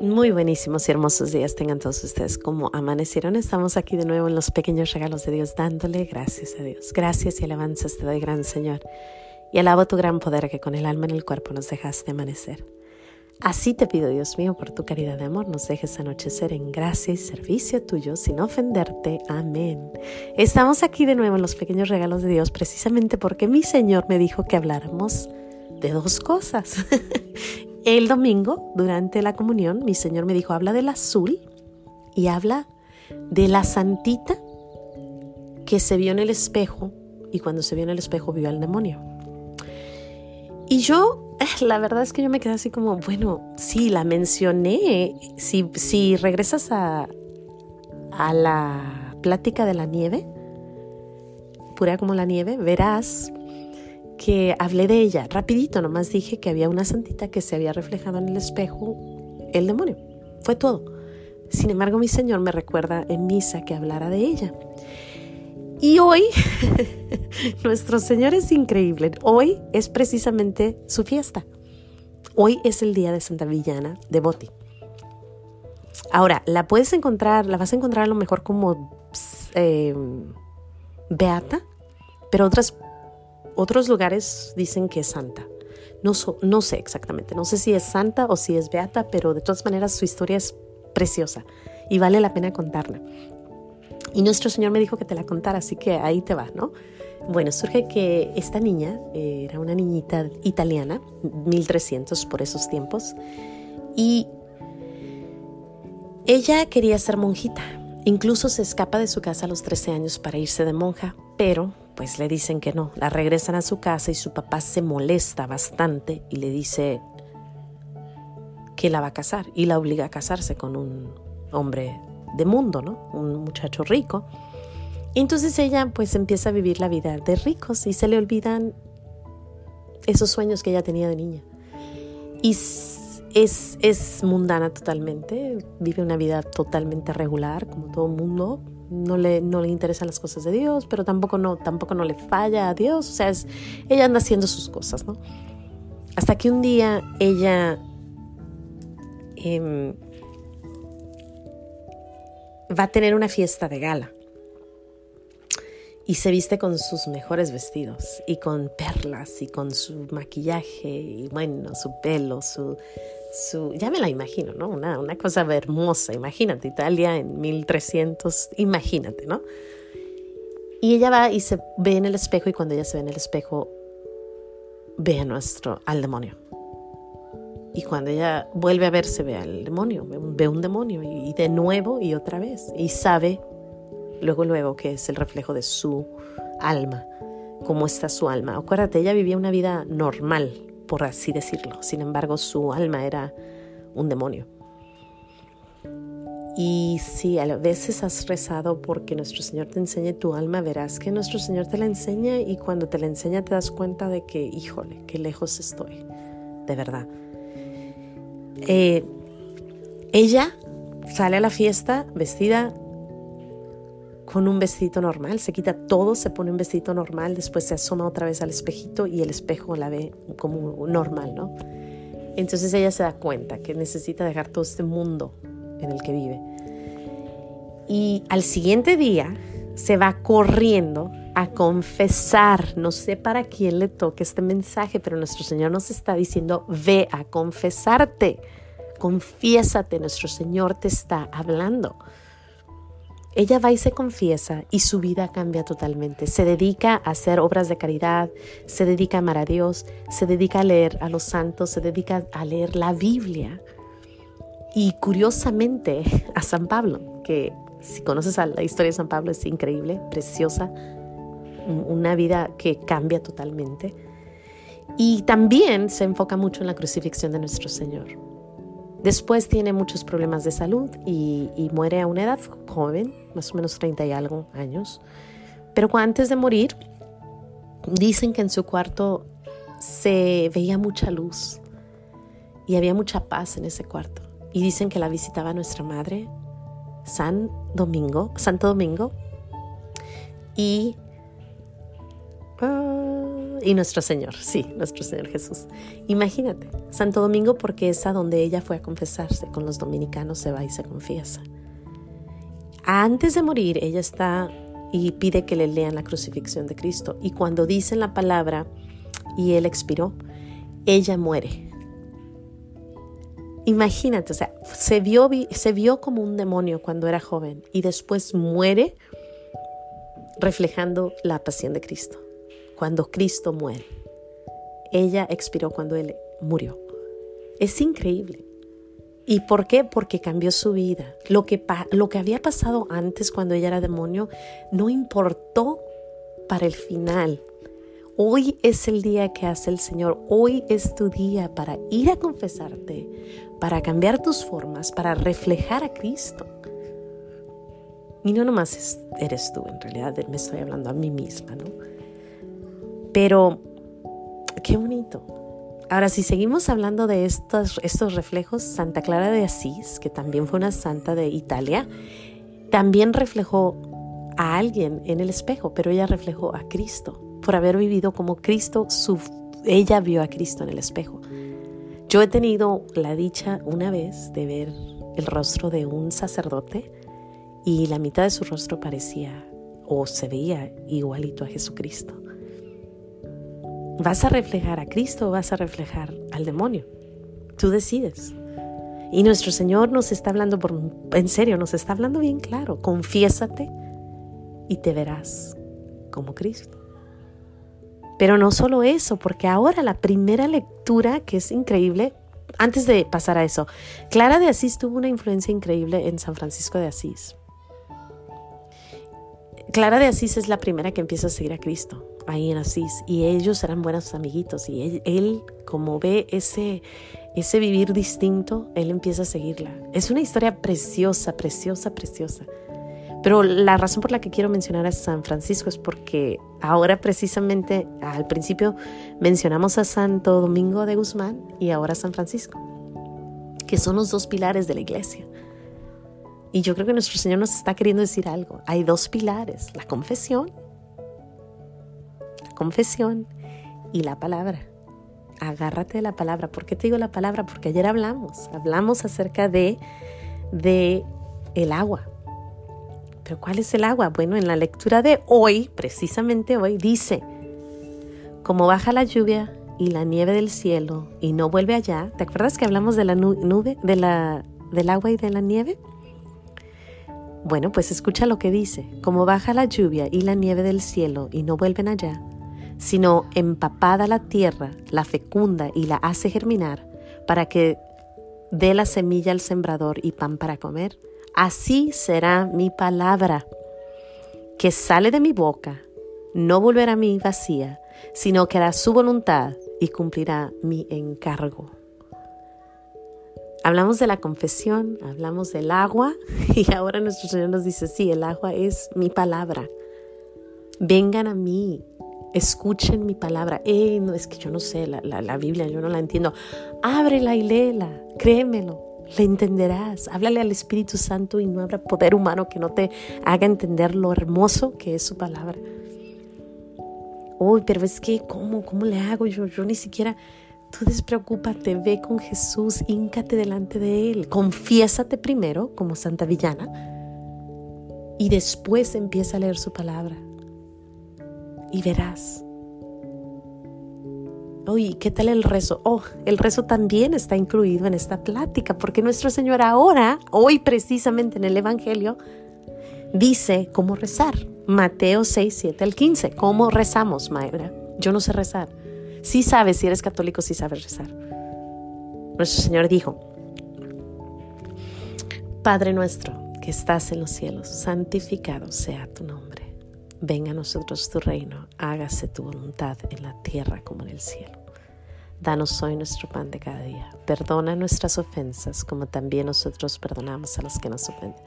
Muy buenísimos y hermosos días tengan todos ustedes como amanecieron. Estamos aquí de nuevo en los pequeños regalos de Dios, dándole gracias a Dios. Gracias y alabanzas te doy, gran Señor. Y alabo tu gran poder que con el alma en el cuerpo nos dejaste amanecer. Así te pido, Dios mío, por tu caridad de amor, nos dejes anochecer en gracia y servicio tuyo sin ofenderte. Amén. Estamos aquí de nuevo en los pequeños regalos de Dios precisamente porque mi Señor me dijo que habláramos de dos cosas. El domingo, durante la comunión, mi Señor me dijo, habla del azul y habla de la santita que se vio en el espejo y cuando se vio en el espejo vio al demonio. Y yo, la verdad es que yo me quedé así como, bueno, sí, la mencioné. Si, si regresas a, a la plática de la nieve, pura como la nieve, verás que hablé de ella. Rapidito, nomás dije que había una santita que se había reflejado en el espejo el demonio. Fue todo. Sin embargo, mi Señor me recuerda en misa que hablara de ella. Y hoy, nuestro Señor es increíble. Hoy es precisamente su fiesta. Hoy es el día de Santa Villana de Boti. Ahora, la puedes encontrar, la vas a encontrar a lo mejor como eh, beata, pero otras otros lugares dicen que es santa. No, sé exactamente, no sé si es santa o si es beata, pero de todas maneras su historia es preciosa y vale la pena contarla. Y nuestro Señor me dijo que te la contara, así que ahí te va, ¿no? Bueno, surge que esta niña eh, era una niñita italiana, 1300 por esos tiempos, y ella quería ser monjita. Incluso se escapa de su casa a los 13 años para irse de monja, pero pues le dicen que no. La regresan a su casa y su papá se molesta bastante y le dice que la va a casar y la obliga a casarse con un hombre de mundo, ¿no? Un muchacho rico. Entonces ella pues empieza a vivir la vida de ricos y se le olvidan esos sueños que ella tenía de niña. Y es, es mundana totalmente, vive una vida totalmente regular, como todo mundo, no le, no le interesan las cosas de Dios, pero tampoco no, tampoco no le falla a Dios. O sea, es, ella anda haciendo sus cosas, ¿no? Hasta que un día ella em, va a tener una fiesta de gala y se viste con sus mejores vestidos y con perlas y con su maquillaje y bueno, su pelo, su, ya me la imagino, ¿no? Una, una cosa hermosa, imagínate, Italia en 1300, imagínate, ¿no? Y ella va y se ve en el espejo y cuando ella se ve en el espejo, ve a nuestro, al demonio. Y cuando ella vuelve a verse, ve al demonio, ve un, demonio y, y de nuevo y otra vez. Y sabe luego, luego que es el reflejo de su alma, cómo está su alma. Acuérdate, ella vivía una vida normal, por así decirlo. Sin embargo, su alma era un demonio. Y si a veces has rezado porque nuestro Señor te enseñe tu alma, verás que nuestro Señor te la enseña y cuando te la enseña te das cuenta de que, híjole, qué lejos estoy, de verdad. Eh, ella sale a la fiesta vestida con un vestido normal, se quita todo, se pone un vestido normal, después se asoma otra vez al espejito y el espejo la ve como normal, ¿no? Entonces ella se da cuenta que necesita dejar todo este mundo en el que vive. Y al siguiente día se va corriendo a confesar. No sé para quién le toque este mensaje, pero nuestro Señor nos está diciendo, ve a confesarte, confiésate, nuestro Señor te está hablando. Ella va y se confiesa y su vida cambia totalmente. Se dedica a hacer obras de caridad, se dedica a amar a Dios, se dedica a leer a los santos, se dedica a leer la Biblia. Y curiosamente a San Pablo, que si conoces la historia de San Pablo es increíble, preciosa, una vida que cambia totalmente. Y también se enfoca mucho en la crucifixión de nuestro Señor. Después tiene muchos problemas de salud y, muere a una edad joven, más o menos 30 y algo años. Pero antes de morir, dicen que en su cuarto se veía mucha luz y había mucha paz en ese cuarto. Y dicen que la visitaba nuestra madre, San Domingo, Santo Domingo, y, ah, y nuestro Señor, sí, nuestro Señor Jesús. Imagínate, Santo Domingo porque es a donde ella fue a confesarse, con los dominicanos se va y se confiesa. Antes de morir, ella está y pide que le lean la crucifixión de Cristo. Y cuando dicen la palabra y él expiró, ella muere. Imagínate, o sea, se vio, se vio como un demonio cuando era joven y después muere reflejando la pasión de Cristo. Cuando Cristo muere, ella expiró cuando Él murió. Es increíble. ¿Y por qué? Porque cambió su vida. Lo que, lo que había pasado antes cuando ella era demonio no importó para el final. Hoy es el día que hace el Señor. Hoy es tu día para ir a confesarte, para cambiar tus formas, para reflejar a Cristo. Y no nomás eres tú, en realidad me estoy hablando a mí misma, ¿no? Pero qué bonito. Ahora, si seguimos hablando de estos, estos reflejos, Santa Clara de Asís, que también fue una santa de Italia, también reflejó a alguien en el espejo, pero ella reflejó a Cristo, por haber vivido como Cristo, ella vio a Cristo en el espejo. Yo he tenido la dicha una vez de ver el rostro de un sacerdote y la mitad de su rostro parecía o se veía igualito a Jesucristo. ¿Vas a reflejar a Cristo o vas a reflejar al demonio? Tú decides. Y nuestro Señor nos está hablando por, en serio, nos está hablando bien claro. Confiésate y te verás como Cristo. Pero no solo eso, porque ahora la primera lectura, que es increíble, antes de pasar a eso, Clara de Asís tuvo una influencia increíble en San Francisco de Asís. Clara de Asís es la primera que empieza a seguir a Cristo ahí en Asís y ellos eran buenos amiguitos y él, como ve ese, ese vivir distinto, él empieza a seguirla. Es una historia preciosa, preciosa, preciosa. Pero la razón por la que quiero mencionar a San Francisco es porque ahora precisamente al principio mencionamos a Santo Domingo de Guzmán y ahora a San Francisco, que son los dos pilares de la iglesia. Y yo creo que nuestro Señor nos está queriendo decir algo. Hay dos pilares, la confesión, la confesión y la palabra. Agárrate de la palabra. ¿Por qué te digo la palabra? Porque ayer hablamos, hablamos acerca de, de el agua. Pero ¿cuál es el agua? Bueno, en la lectura de hoy, precisamente hoy, dice, como baja la lluvia y la nieve del cielo y no vuelve allá, ¿te acuerdas que hablamos de la nube, de la, del agua y de la nieve? Bueno, pues escucha lo que dice, como baja la lluvia y la nieve del cielo y no vuelven allá, sino empapada la tierra, la fecunda y la hace germinar, para que dé la semilla al sembrador y pan para comer, así será mi palabra que sale de mi boca, no volverá a mí vacía, sino que hará su voluntad y cumplirá mi encargo. Hablamos de la confesión, hablamos del agua y ahora nuestro Señor nos dice, sí, el agua es mi palabra. Vengan a mí, escuchen mi palabra. Eh, no, es que yo no sé la, la, Biblia, yo no la entiendo. Ábrela y léela, créemelo, le entenderás. Háblale al Espíritu Santo y no habrá poder humano que no te haga entender lo hermoso que es su palabra. Uy, pero es que, ¿cómo? ¿Cómo le hago? Yo, yo ni siquiera Tú despreocúpate, ve con Jesús, híncate delante de Él, confiésate primero como Santa Villana y después empieza a leer su palabra y verás. Oye, ¿qué tal el rezo? Oh, el rezo también está incluido en esta plática, porque nuestro Señor ahora, hoy precisamente en el Evangelio, dice cómo rezar. Mateo 6, 7 al 15. ¿Cómo rezamos, Mayra? Yo no sé rezar. Sí sabes, si eres católico, sí sabes rezar. Nuestro Señor dijo, Padre nuestro que estás en los cielos, santificado sea tu nombre. Venga a nosotros tu reino, hágase tu voluntad en la tierra como en el cielo. Danos hoy nuestro pan de cada día. Perdona nuestras ofensas como también nosotros perdonamos a los que nos ofenden.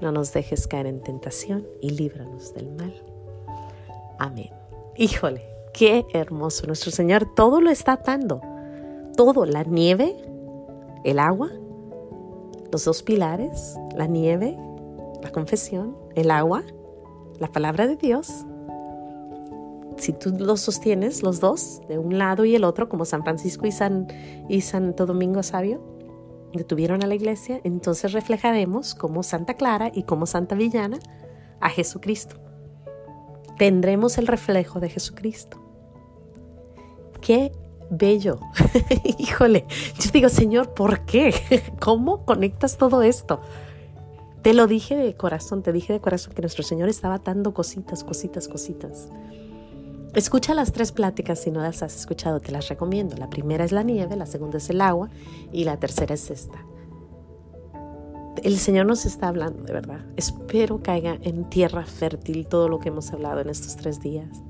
No nos dejes caer en tentación y líbranos del mal. Amén. Híjole, Qué hermoso. Nuestro Señor todo lo está atando. Todo, la nieve, el agua, los dos pilares, la nieve, la confesión, el agua, la palabra de Dios si tú los sostienes, los dos, de un lado y el otro, como San Francisco y, San, y Santo Domingo Sabio, detuvieron a la iglesia, entonces reflejaremos como Santa Clara y como Santa Villana a Jesucristo. Tendremos el reflejo de Jesucristo. Qué bello. Híjole, yo digo, Señor, ¿por qué? ¿Cómo conectas todo esto? Te lo dije de corazón, te dije de corazón que nuestro Señor estaba dando cositas, cositas, cositas. Escucha las tres pláticas si no las has escuchado, te las recomiendo. La primera es la nieve, la segunda es el agua y la tercera es esta. El Señor nos está hablando, de verdad. Espero caiga en tierra fértil todo lo que hemos hablado en estos tres días.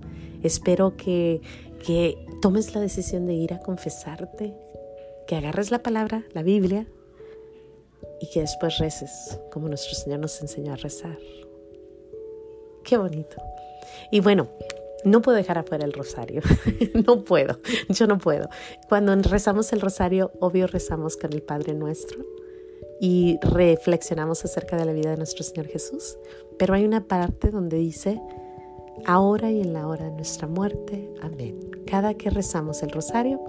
Espero que, que tomes la decisión de ir a confesarte, que agarres la palabra, la Biblia, y que después reces como nuestro Señor nos enseñó a rezar. Qué bonito. Y bueno, no puedo dejar afuera el rosario. no puedo, yo no puedo. Cuando rezamos el rosario, obvio rezamos con el Padre nuestro y reflexionamos acerca de la vida de nuestro Señor Jesús. Pero hay una parte donde dice, ahora y en la hora de nuestra muerte. Amén. Cada que rezamos el rosario,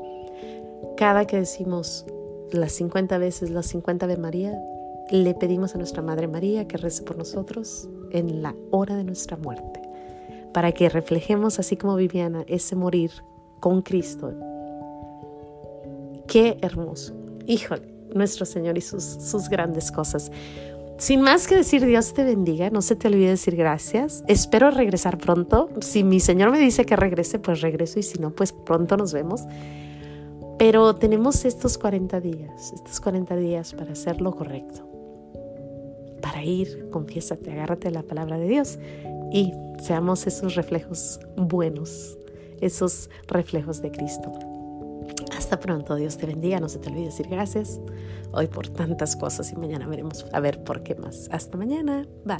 cada que decimos las 50 veces, las 50 de María, le pedimos a nuestra Madre María que rece por nosotros en la hora de nuestra muerte, para que reflejemos, así como Viviana, ese morir con Cristo. Qué hermoso. Híjole, nuestro Señor y sus, sus grandes cosas. Sin más que decir Dios te bendiga, no se te olvide decir gracias. Espero regresar pronto. Si mi Señor me dice que regrese, pues regreso y si no, pues pronto nos vemos. Pero tenemos estos 40 días, estos 40 días para hacer lo correcto. Para ir, confiésate, agárrate a la palabra de Dios y seamos esos reflejos buenos, esos reflejos de Cristo. Hasta pronto, Dios te bendiga, no se te olvide decir gracias hoy por tantas cosas y mañana veremos a ver por qué más. Hasta mañana, bye.